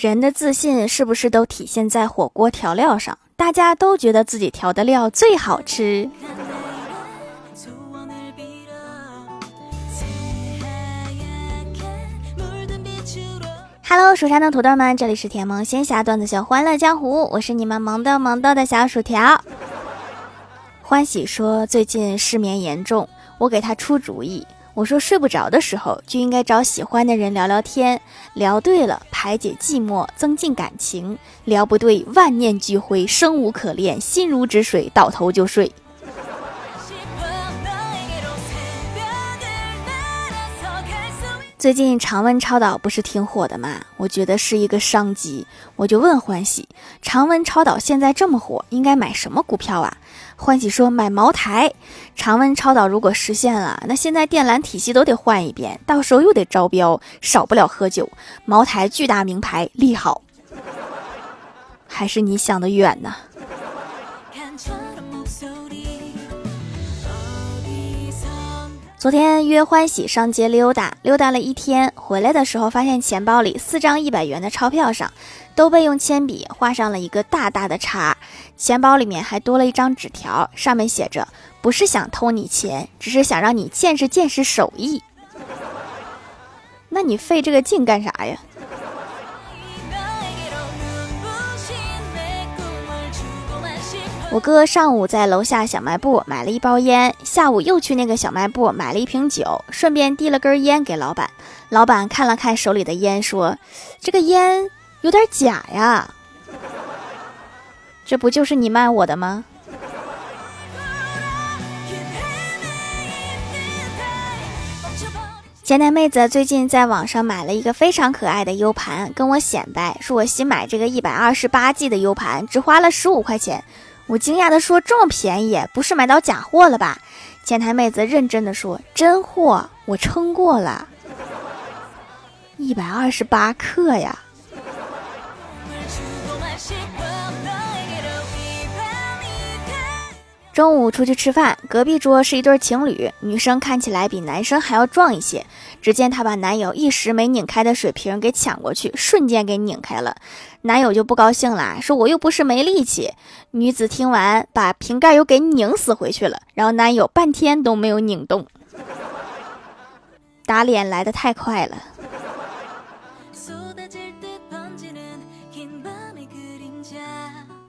人的自信是不是都体现在火锅调料上？大家都觉得自己调的料最好吃。Hello，蜀山的土豆们，这里是甜萌仙侠段子秀《欢乐江湖》，我是你们萌豆萌豆的小薯条。欢喜说最近失眠严重，我给他出主意。我说睡不着的时候就应该找喜欢的人聊聊天，聊对了排解寂寞，增进感情；聊不对，万念俱灰，生无可恋，心如止水，倒头就睡。最近常温超导不是挺火的吗？我觉得是一个商机，我就问欢喜：常温超导现在这么火，应该买什么股票啊？欢喜说买茅台。常温超导如果实现了，那现在电缆体系都得换一遍，到时候又得招标，少不了喝酒。茅台巨大名牌，利好。还是你想的远呢？昨天约欢喜上街溜达，溜达了一天，回来的时候发现钱包里四张一百元的钞票上，都被用铅笔画上了一个大大的叉。钱包里面还多了一张纸条，上面写着：“不是想偷你钱，只是想让你见识见识手艺。”那你费这个劲干啥呀？我哥上午在楼下小卖部买了一包烟，下午又去那个小卖部买了一瓶酒，顺便递了根烟给老板。老板看了看手里的烟，说：“这个烟有点假呀，这不就是你卖我的吗？”前台妹子最近在网上买了一个非常可爱的 U 盘，跟我显摆，说我新买这个一百二十八 G 的 U 盘只花了十五块钱。我惊讶地说：“这么便宜，不是买到假货了吧？”前台妹子认真的说：“真货，我称过了，一百二十八克呀。”中午出去吃饭，隔壁桌是一对情侣，女生看起来比男生还要壮一些。只见她把男友一时没拧开的水瓶给抢过去，瞬间给拧开了。男友就不高兴了，说：“我又不是没力气。”女子听完，把瓶盖又给拧死回去了。然后男友半天都没有拧动，打脸来的太快了。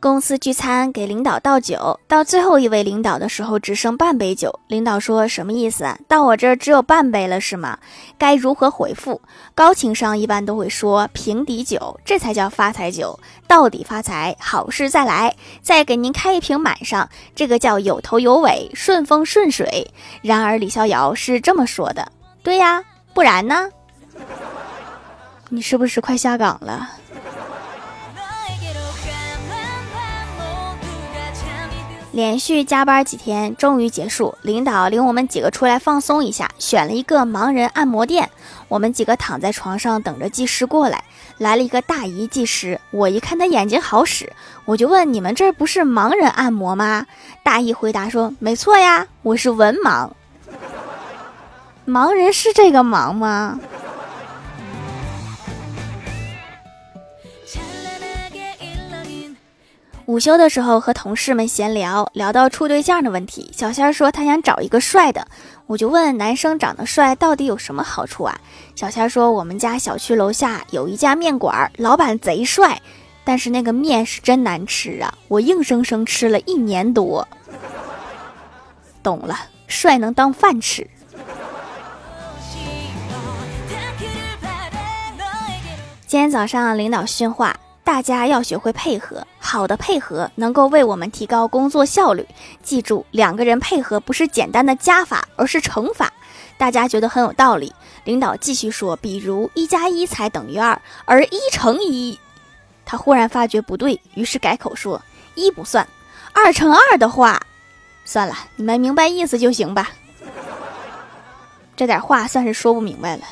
公司聚餐给领导倒酒，到最后一位领导的时候只剩半杯酒。领导说什么意思？到我这儿只有半杯了是吗？该如何回复？高情商一般都会说平底酒，这才叫发财酒，到底发财，好事再来，再给您开一瓶满上，这个叫有头有尾，顺风顺水。然而李逍遥是这么说的，对呀，不然呢？你是不是快下岗了？连续加班几天，终于结束。领导领我们几个出来放松一下，选了一个盲人按摩店。我们几个躺在床上等着技师过来。来了一个大姨技师，我一看他眼睛好使，我就问：“你们这不是盲人按摩吗？”大姨回答说：“没错呀，我是文盲。”盲人是这个盲吗？午休的时候和同事们闲聊，聊到处对象的问题。小仙儿说他想找一个帅的，我就问男生长得帅到底有什么好处啊？小仙儿说我们家小区楼下有一家面馆，老板贼帅，但是那个面是真难吃啊！我硬生生吃了一年多。懂了，帅能当饭吃。今天早上领导训话。大家要学会配合，好的配合能够为我们提高工作效率。记住，两个人配合不是简单的加法，而是乘法。大家觉得很有道理。领导继续说，比如一加一才等于二，而一乘一，他忽然发觉不对，于是改口说一不算，二乘二的话，算了，你们明白意思就行吧。这点话算是说不明白了。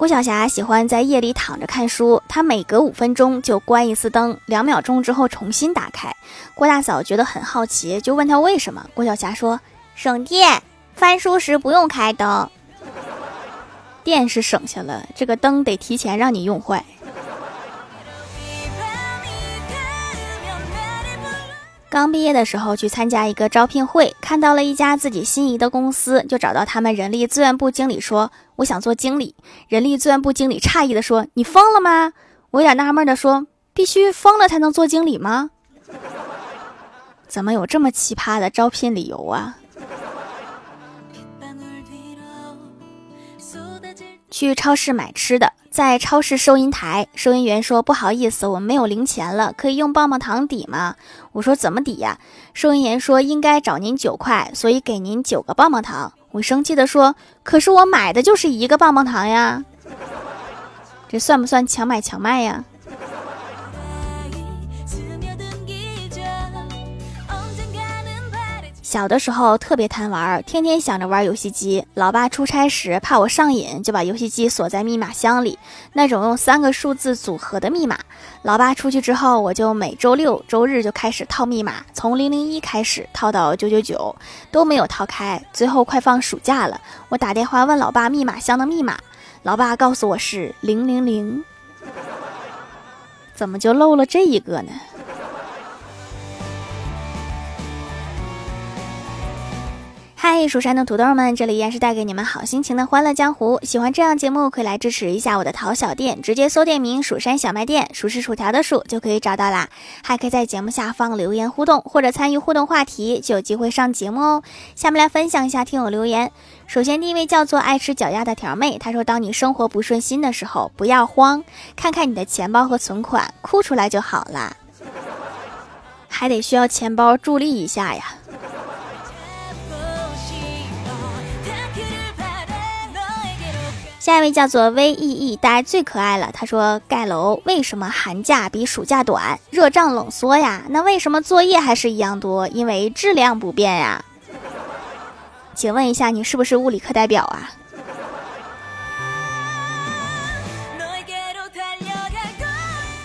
郭晓霞喜欢在夜里躺着看书，她每隔五分钟就关一次灯，两秒钟之后重新打开。郭大嫂觉得很好奇，就问她为什么。郭晓霞说：“省电，翻书时不用开灯。电是省下了，这个灯得提前让你用坏。刚毕业的时候去参加一个招聘会，看到了一家自己心仪的公司，就找到他们人力资源部经理说：“我想做经理。”人力资源部经理诧异的说：“你疯了吗？”我有点纳闷的说：“必须疯了才能做经理吗？怎么有这么奇葩的招聘理由啊？”去超市买吃的。在超市收银台，收银员说：“不好意思，我没有零钱了，可以用棒棒糖抵吗？”我说：“怎么抵呀？”收银员说：“应该找您九块，所以给您九个棒棒糖。”我生气的说：“可是我买的就是一个棒棒糖呀，这算不算强买强卖呀？”小的时候特别贪玩，天天想着玩游戏机。老爸出差时怕我上瘾，就把游戏机锁在密码箱里，那种用三个数字组合的密码。老爸出去之后，我就每周六周日就开始套密码，从零零一开始套到九九九，都没有套开。最后快放暑假了，我打电话问老爸密码箱的密码，老爸告诉我是零零零，怎么就漏了这一个呢？蜀山的土豆们，这里依然是带给你们好心情的欢乐江湖。喜欢这样节目，可以来支持一下我的淘小店，直接搜店名“蜀山小卖店”，数是薯条的数就可以找到啦。还可以在节目下方留言互动，或者参与互动话题，就有机会上节目哦。下面来分享一下听友留言。首先，第一位叫做爱吃脚丫的条妹，她说：“当你生活不顺心的时候，不要慌，看看你的钱包和存款，哭出来就好了。还得需要钱包助力一下呀。”下一位叫做 V E E，大家最可爱了。他说：“盖楼为什么寒假比暑假短？热胀冷缩呀。那为什么作业还是一样多？因为质量不变呀。请问一下，你是不是物理课代表啊？”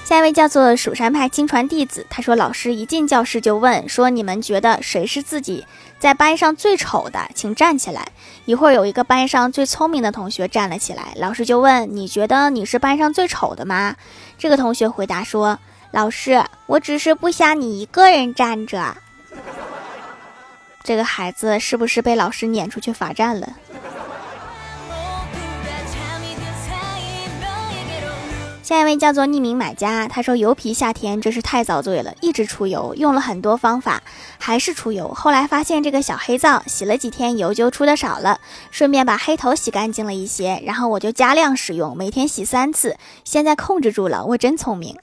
下一位叫做蜀山派亲传弟子，他说：“老师一进教室就问说，你们觉得谁是自己在班上最丑的？请站起来。一会儿有一个班上最聪明的同学站了起来，老师就问：你觉得你是班上最丑的吗？这个同学回答说：老师，我只是不想你一个人站着。这个孩子是不是被老师撵出去罚站了？”下一位叫做匿名买家，他说油皮夏天真是太遭罪了，一直出油，用了很多方法还是出油。后来发现这个小黑皂洗了几天油就出的少了，顺便把黑头洗干净了一些，然后我就加量使用，每天洗三次，现在控制住了。我真聪明，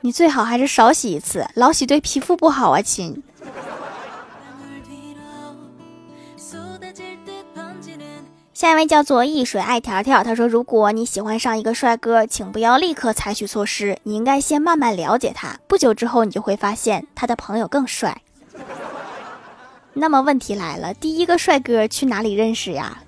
你最好还是少洗一次，老洗对皮肤不好啊，亲。下一位叫做易水爱条条，他说：“如果你喜欢上一个帅哥，请不要立刻采取措施，你应该先慢慢了解他。不久之后，你就会发现他的朋友更帅。那么问题来了，第一个帅哥去哪里认识呀？”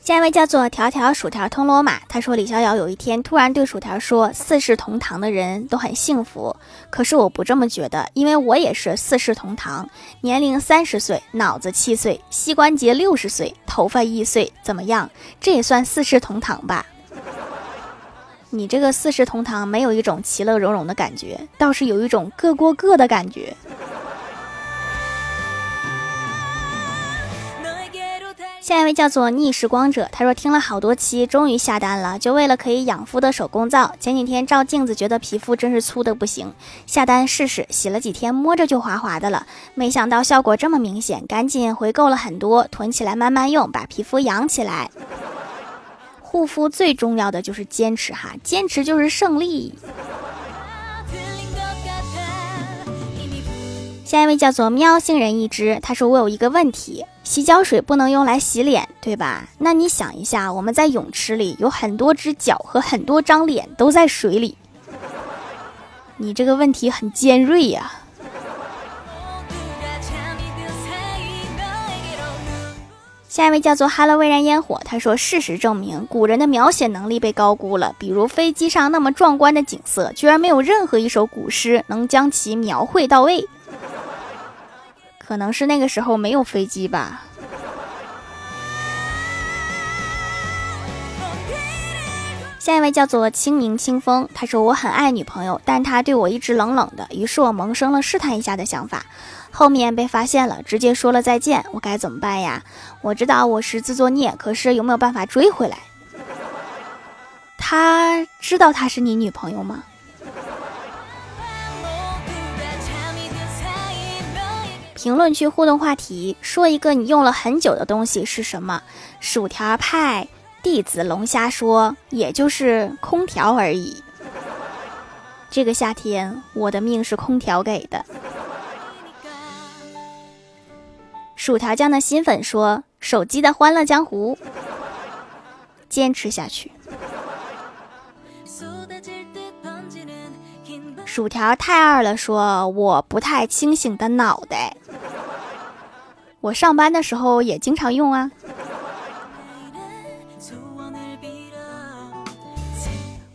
下一位叫做条条薯条通罗马，他说李逍遥有一天突然对薯条说：“四世同堂的人都很幸福，可是我不这么觉得，因为我也是四世同堂，年龄三十岁，脑子七岁，膝关节六十岁，头发一岁，怎么样？这也算四世同堂吧？你这个四世同堂没有一种其乐融融的感觉，倒是有一种各过各的感觉。”下一位叫做逆时光者，他说听了好多期，终于下单了，就为了可以养肤的手工皂。前几天照镜子，觉得皮肤真是粗的不行，下单试试，洗了几天，摸着就滑滑的了。没想到效果这么明显，赶紧回购了很多，囤起来慢慢用，把皮肤养起来。护肤最重要的就是坚持哈，坚持就是胜利。下一位叫做喵星人一只，他说我有一个问题，洗脚水不能用来洗脸，对吧？那你想一下，我们在泳池里有很多只脚和很多张脸都在水里，你这个问题很尖锐呀。下一位叫做 “Hello 蔚然烟火”，他说：“事实证明，古人的描写能力被高估了。比如飞机上那么壮观的景色，居然没有任何一首古诗能将其描绘到位。可能是那个时候没有飞机吧。”下一位叫做清明清风，他说：“我很爱女朋友，但她对我一直冷冷的，于是我萌生了试探一下的想法。”后面被发现了，直接说了再见，我该怎么办呀？我知道我是自作孽，可是有没有办法追回来？他知道她是你女朋友吗？评论区互动话题，说一个你用了很久的东西是什么？薯条派弟子龙虾说，也就是空调而已。这个夏天，我的命是空调给的。薯条酱的新粉说：“手机的欢乐江湖，坚持下去。”薯条太二了，说：“我不太清醒的脑袋，我上班的时候也经常用啊。”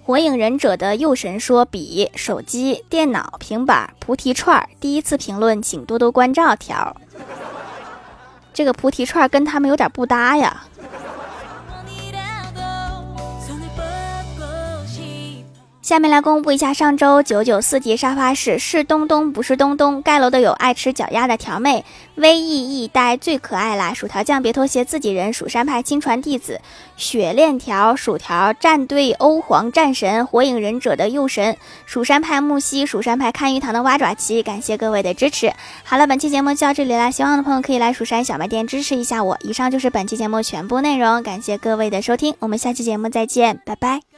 火影忍者的右神说：“笔、手机、电脑、平板、菩提串。”第一次评论，请多多关照条。这个菩提串跟他们有点不搭呀。下面来公布一下上周九九四级沙发是是东东不是东东盖楼的有爱吃脚丫的条妹，V E E 呆最可爱啦，薯条酱别拖鞋自己人，蜀山派亲传弟子，雪链条薯条战队欧皇战神火影忍者的右神，蜀山派木西，蜀山派看鱼塘的蛙爪奇，感谢各位的支持。好了，本期节目就到这里啦，喜欢的朋友可以来蜀山小卖店支持一下我。以上就是本期节目全部内容，感谢各位的收听，我们下期节目再见，拜拜。